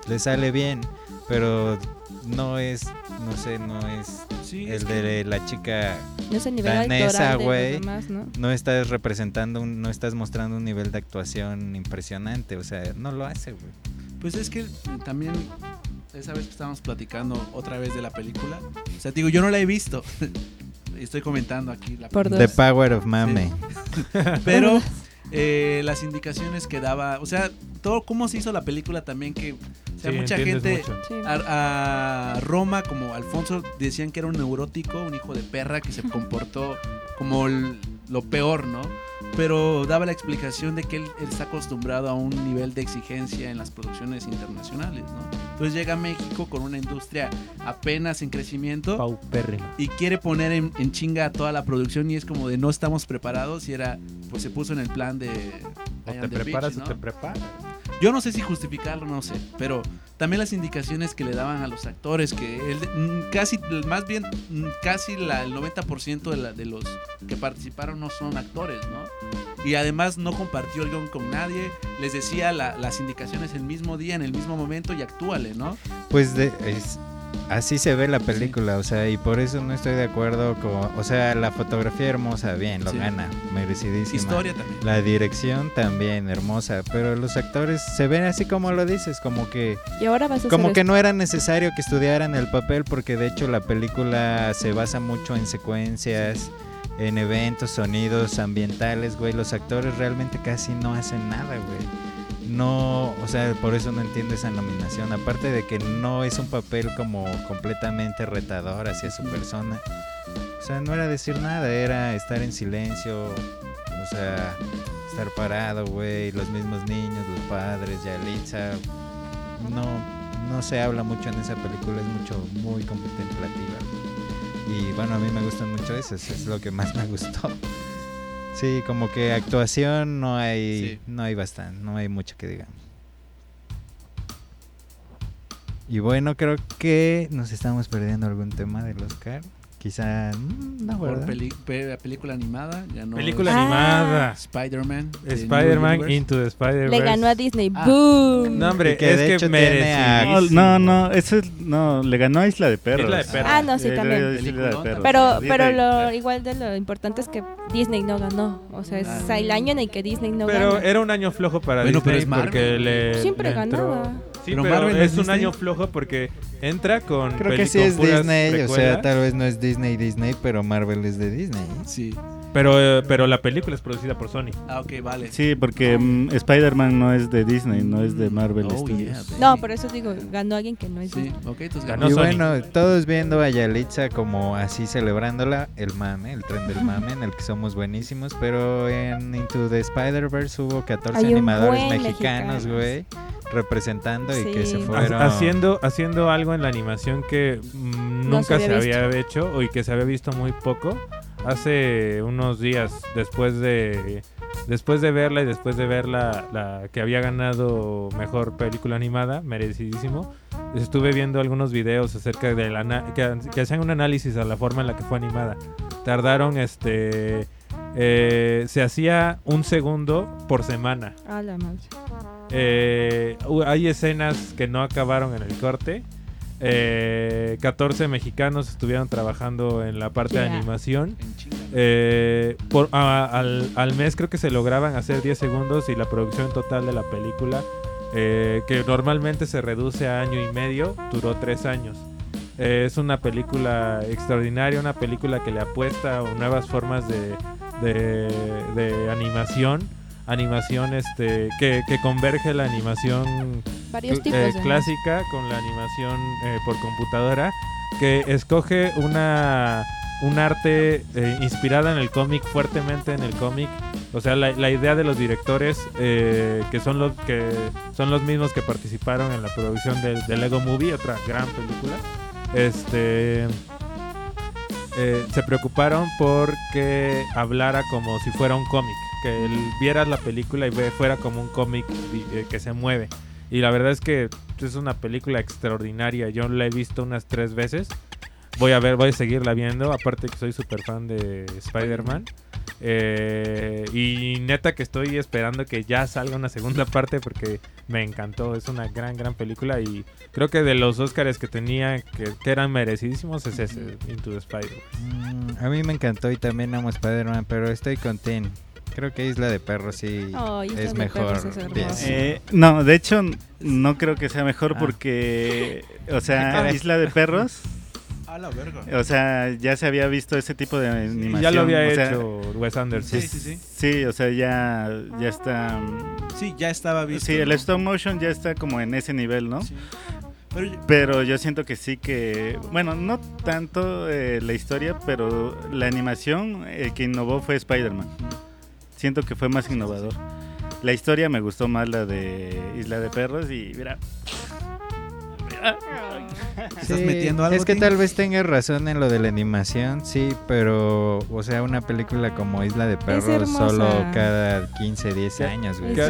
Le sale bien, pero no es, no sé, no es sí, es el que- de la chica No es el nivel danesa, güey. ¿no? no estás representando, un- no estás mostrando un nivel de actuación impresionante, o sea, no lo hace, güey. Pues es que también esa vez que estábamos platicando otra vez de la película, o sea, digo, yo no la he visto. Estoy comentando aquí la Por película. The Power of Mame. Pero eh, las indicaciones que daba, o sea, todo cómo se hizo la película también que o sea, Sí, mucha gente a, a Roma como Alfonso decían que era un neurótico, un hijo de perra que se comportó como el- lo peor, ¿no? Pero daba la explicación de que él, él está acostumbrado a un nivel de exigencia en las producciones internacionales, ¿no? Entonces llega a México con una industria apenas en crecimiento Paupérrima. y quiere poner en, en chinga toda la producción y es como de no estamos preparados y era, pues se puso en el plan de... O te preparas bitch, o ¿no? te preparas. Yo no sé si justificarlo, no sé, pero también las indicaciones que le daban a los actores, que él, mm, casi, más bien, mm, casi la, el 90% de, la- de los que participaron no son actores, ¿no? Y además no compartió el guion con nadie, les decía la- las indicaciones el mismo día, en el mismo momento y actúale, ¿no? Pues de, así se ve la película, o sea, y por eso no estoy de acuerdo con, o sea, la fotografía hermosa, bien, lo Sí. gana, merecidísima. Historia también. La dirección también hermosa, pero los actores se ven así como lo dices, como que Y ahora vas a como que esto. no era necesario que estudiaran el papel porque de hecho la película se basa mucho en secuencias, en eventos, sonidos ambientales, güey. Los actores realmente casi no hacen nada, güey. No, o sea, por eso no entiendo esa nominación. Aparte de que no es un papel como completamente retador hacia su persona. O sea, no era decir nada, era estar en silencio, o sea, estar parado, güey, los mismos niños, los padres, Yalitza. No, no se habla mucho en esa película, es mucho, muy contemplativa. Y bueno, a mí me gustan mucho esas, es lo que más me gustó. Sí, como que actuación no hay, Sí. no hay bastante, no hay mucho que digamos. Y bueno, creo que nos estamos perdiendo algún tema del Oscar. Quizá, mm, no, Por peli- pe- película animada, ganó Película Ah. animada. Spider-Man. de Spider-Man New. Into the Spider-Verse. Le ganó a Disney. Ah. ¡Boom! No, hombre, Y que es de que hecho tiene a- merecidísimo. No, no, eso es, no, le ganó a Isla de Perros. Isla de Perros. Ah, no, sí, Eh, también. Isla de Perros. Pero, pero lo igual de lo importante es que Disney no ganó. O sea, es Ah. el año en el que Disney no Pero gana. era un año flojo para Bueno, pero Disney es porque le Siempre le entró- ganaba. Sí, Pero pero, Marvel es es un Disney. año flojo porque entra con Creo que sí es Disney, o sea, precuelas, tal vez no es Disney Disney, pero Marvel es de Disney. Sí. pero eh, pero la película es producida por Sony. Ah, ok, vale. Sí, porque mm, Spider-Man no es de Disney, no es de Marvel Oh, Studios. yeah. No, por eso digo, ganó alguien que no es Sí, Disney. ok, entonces Ganó y Sony. bueno, todos viendo a Yalitza como así celebrándola, el mame, el tren del mame, en el que somos buenísimos, pero en Into the Spider-Verse hubo 14 Hay animadores mexicanos, mexicanos. güey, representando y que Sí. se fueron... Ha- Haciendo, haciendo algo en la animación que mm, No nunca se se había había hecho o y que se había visto muy poco. Hace unos días, después de después de verla y después de ver la, la que había ganado mejor película animada, merecidísimo, estuve viendo algunos videos acerca de la que, que hacían un análisis a la forma en la que fue animada. Tardaron este eh, se hacía un segundo por semana. A la madre. Eh, hay escenas que no acabaron en el corte. Eh, 14 mexicanos estuvieron trabajando en la parte de animación. Eh, por, a- al, al mes creo que se lograban hacer 10 segundos y la producción total de la película, eh, que normalmente se reduce a año y medio, duró 3 años. Eh, es una película extraordinaria, una película que le apuesta a nuevas formas de, de- de animación. Animación este, que, que converge la animación Varios cl- tipos eh, clásica con la animación eh, por computadora que escoge una un arte eh, inspirada en el cómic fuertemente en el cómic. O sea la, la idea de los directores eh, que son los que son los mismos que participaron en la producción del de Lego Movie otra gran película este se preocuparon porque hablara como si fuera un cómic, que el- vieras la película y fuera como un cómic eh, que se mueve. Y la verdad es que es una película extraordinaria. Yo la he visto unas tres veces. Voy a ver, voy a seguirla viendo. Aparte que soy súper fan de Spider-Man. Eh, y neta que estoy esperando que ya salga una segunda parte porque me encantó. Es una gran, gran película. Y creo que de los Oscars que tenía que, que eran merecidísimos es ese, Into the Spider. Mm, a mí me encantó y también amo Spider-Man, pero estoy con Tin. Creo que Isla de Perros sí Isla es de mejor. Perros es hermosa. 10. Eh, no, de hecho, no creo que sea mejor Ah. porque, o sea. Isla de Perros, A la verga. o sea, ya se había visto ese tipo de animación. ya lo había o sea, hecho Wes Anderson. Sí, sí, sí. Sí, o sea, ya, ya está. Sí, ya estaba visto. Sí, el ¿no? stop motion ya está como en ese nivel, ¿no? Sí. Pero yo- Pero yo siento que sí que, bueno, no tanto eh, la historia, pero la animación eh, que innovó fue Spider-Man. Siento que fue más innovador. La historia me gustó más la de Isla de Perros y mira. mira. ¿Estás Sí, metiendo algo? Es que tal vez tengas razón en lo de la animación, sí, pero, o sea, una película como Isla de Perros solo cada 15, 10 años, güey. Sí,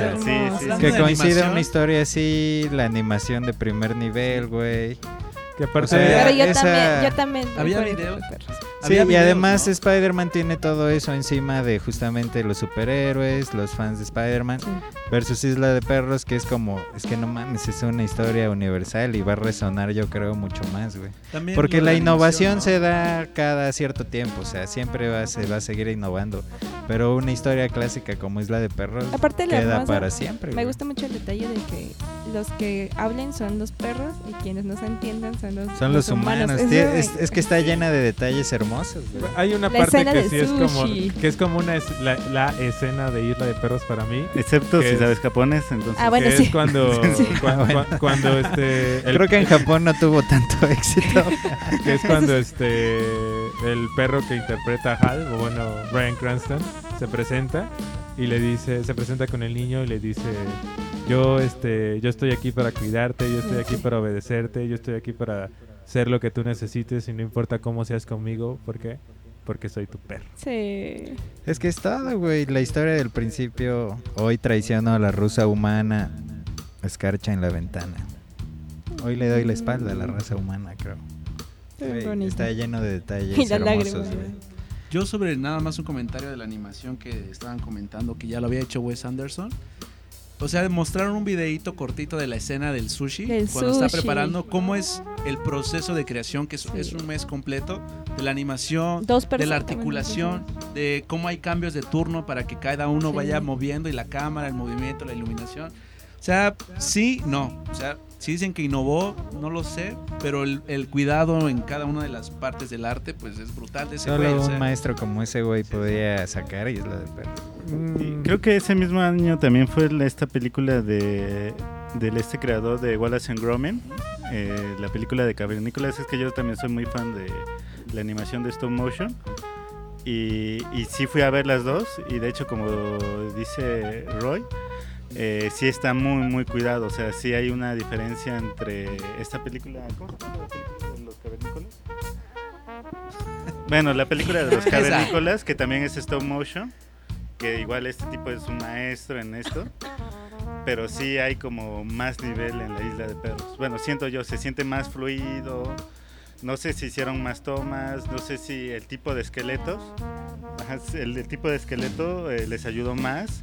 sí, que coincida una historia así, la animación de primer nivel, güey. Que aparte O sea, Pero yo esa- también, yo también. Había videos. Sí, y videos, además ¿no? Spider-Man tiene todo eso encima de justamente los superhéroes, los fans de Spider-Man, Sí. versus Isla de Perros, que es como, es que no mames, es una historia universal y va a resonar yo creo mucho más, güey. También Porque la de innovación animación, se da cada cierto tiempo, o sea, siempre va, se va a seguir innovando. Pero una historia clásica como Isla de Perros Aparte, queda hermoso, para siempre. Me güey. gusta mucho el detalle de que los que hablen son los perros y quienes no se entiendan son los, Son los humanos. Eso Tie- me- Es, es que está llena de detalles hermosos. Güey. Hay una La parte escena que sí es como sushi. que es como una es- la, la escena de Isla de Perros para mí. Excepto que si es- sabes japonés, entonces. Ah, bueno, que sí. es cuando cuando este el- Creo que en Japón no tuvo tanto éxito. que es cuando este el perro que interpreta a Hal o bueno Brian Cranston se presenta y le dice se presenta con el niño y le dice yo este yo estoy aquí para cuidarte yo estoy aquí para obedecerte yo estoy aquí para ser lo que tú necesites y no importa cómo seas conmigo ¿por qué? porque soy tu perro Sí. Es que es todo, güey. La historia del principio. Hoy traiciono a la rusa humana. Escarcha en la ventana. Hoy le doy la espalda a la raza humana, creo. Bonito. está lleno de detalles Y hermosos. Yo sobre nada más un comentario de la animación que estaban comentando que ya lo había hecho Wes Anderson. O sea, mostraron un videíto cortito de la escena del sushi Del cuando está sushi. preparando cómo es el proceso de creación que es, Sí. es un mes completo de la animación, Dos de la articulación, de cómo hay cambios de turno para que cada uno Sí. vaya moviendo y la cámara, el movimiento, la iluminación. O sea, sí, no. O sea, si dicen que innovó, no lo sé, pero el, el cuidado en cada una de las partes del arte, pues es brutal de ese güey. Solo o un sea. maestro como ese güey podía sacar Isla de Perros. Mm, creo que ese mismo año también fue esta película de este creador de Wallace and Gromit, eh, la película de Cavernícolas. Es que yo también soy muy fan de la animación de stop motion. Y, y sí fui a ver las dos. Y de hecho, como dice Roy, eh, sí está muy, muy cuidado. O sea, sí hay una diferencia entre esta película. ¿Cómo se llama la película de los cavernícolas? Bueno, la película de los cavernícolas, que también es stop motion que igual este tipo es un maestro en esto, pero sí hay como más nivel en la isla de perros. Bueno, siento yo, se siente más fluido. No sé si hicieron más tomas, no sé si el tipo de esqueletos, el, el tipo de esqueleto eh, les ayudó más,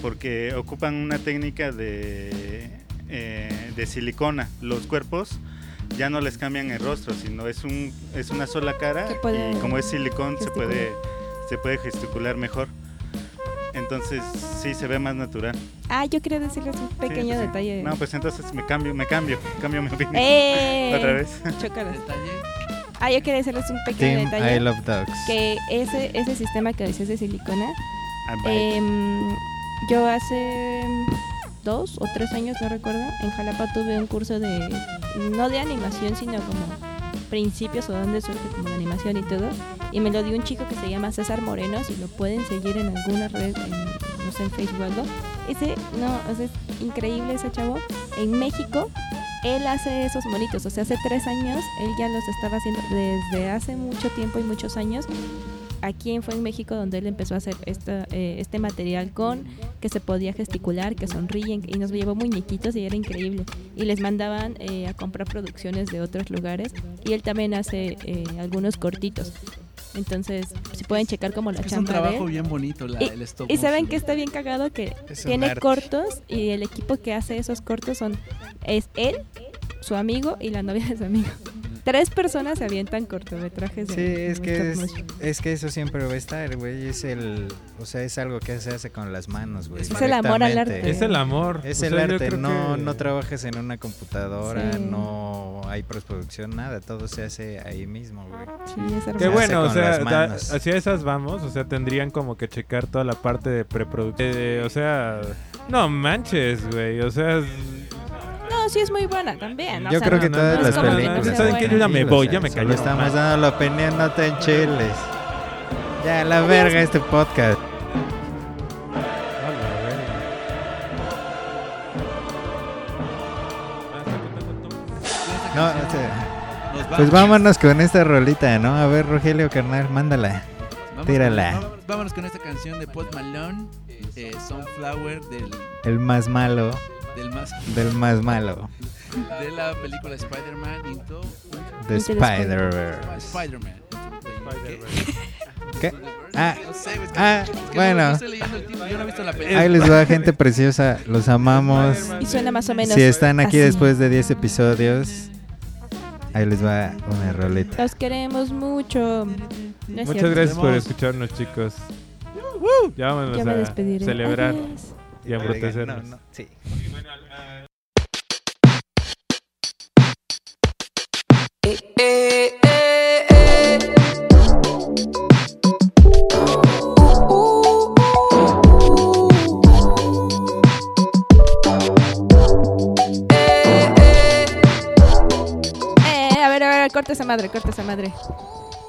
porque ocupan una técnica de, eh, de silicona. Los cuerpos ya no les cambian el rostro, sino es, un, es una sola cara y como es silicón se puede, se puede gesticular mejor. Entonces sí se ve más natural. Ah, yo quería decirles un pequeño sí, detalle. No, pues entonces me cambio, me cambio, cambio mi opinión. ¡Eh! Otra vez. Chócalas. Ah, yo quería decirles un pequeño Team detalle. I Love Dogs. Que ese, ese sistema que decías de silicona, em, yo hace dos o tres años, no recuerdo, en Jalapa tuve un curso de, no de animación, sino como principios o dónde surge como la animación y todo. Y me lo dio un chico que se llama César Moreno, si lo pueden seguir en alguna red, en, no sé, en Facebook. Ese, no, es increíble ese chavo. En México, él hace esos monitos, o sea, hace tres años, él ya los estaba haciendo desde hace mucho tiempo y muchos años. Aquí fue en México donde él empezó a hacer esta, eh, este material con que se podía gesticular, que sonríen y nos llevó muñequitos y era increíble. Y les mandaban eh, a comprar producciones de otros lugares y él también hace eh, algunos cortitos. Entonces, si pueden checar como la Es un chamba de trabajo él. bien bonito la, Y- el stop Y saben que está bien cagado que Es un tiene cortos y el equipo que hace esos cortos son es él, su amigo y la novia de su amigo. Tres personas se avientan cortometrajes. Sí, es que es, que eso siempre va a estar, güey. Es el, o sea, es algo que se hace con las manos, güey. Es el amor al arte. es el amor Es O el sea, arte, no, que- no trabajas en una computadora, Sí. no hay postproducción, nada, todo se hace ahí mismo, güey. Sí, es Qué bueno, o hace con sea, da- hacia esas vamos, o sea, tendrían como que checar toda la parte de preproducción. Eh, o sea, no manches, güey, o sea, No, sí es muy buena también. o Yo sea, creo no- que no, todas no, las películas. ¿saben qué? Yo ya me voy, ya me cayó. estamos dando la opinión, no te enchiles. Ya, la verga este podcast. No, o sea, pues vámonos con esta rolita, ¿no? A ver, Rogelio, carnal, mándala. Tírala. vámonos, vámonos con esta canción de Post Malone, eh, Sunflower, del, El más malo del más, del más malo. de la película Spider-Man Into the Spider-Verse. Spider-Man. ¿Qué? Ah, No sé, güey, es que- ah, es que no- bueno. no estoy leyendo el título, yo no he visto la película. ahí les va, gente preciosa. Los amamos. Y suena más o menos. Si están aquí así. después de 10 episodios, ahí les va una rolita. Los queremos mucho. No Muchas cierto. gracias por escucharnos, chicos. Ya me a celebrar Adiós. Y a protegernos. No, no, sí. Eh, corta esa madre, corta esa madre.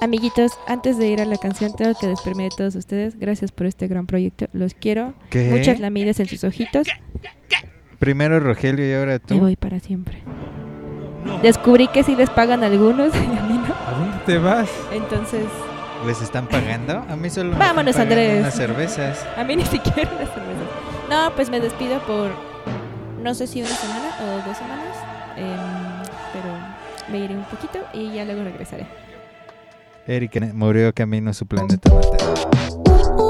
Amiguitos, antes de ir a la canción, tengo que despedirme de todos ustedes. Gracias por este gran proyecto. Los quiero. ¿Qué? Muchas lamidas en sus ojitos. Primero Rogelio y ahora Me tú. voy para siempre. Descubrí que sí les pagan a algunos y a mí no. ¿A dónde te vas? Entonces, ¿Les están pagando? A mí solo Vámonos, Andrés. unas cervezas. a mí ni siquiera las cervezas. No, pues me despido por no sé si una semana o dos semanas. em, pero me iré un poquito y ya luego regresaré. Eric murió camino a su planeta natal.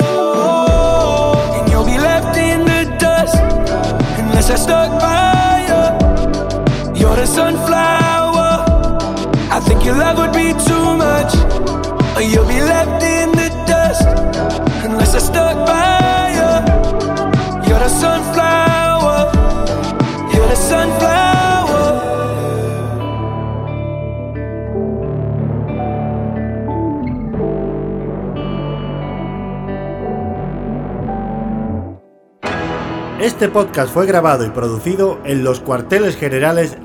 Este podcast fue grabado y producido en los cuarteles generales.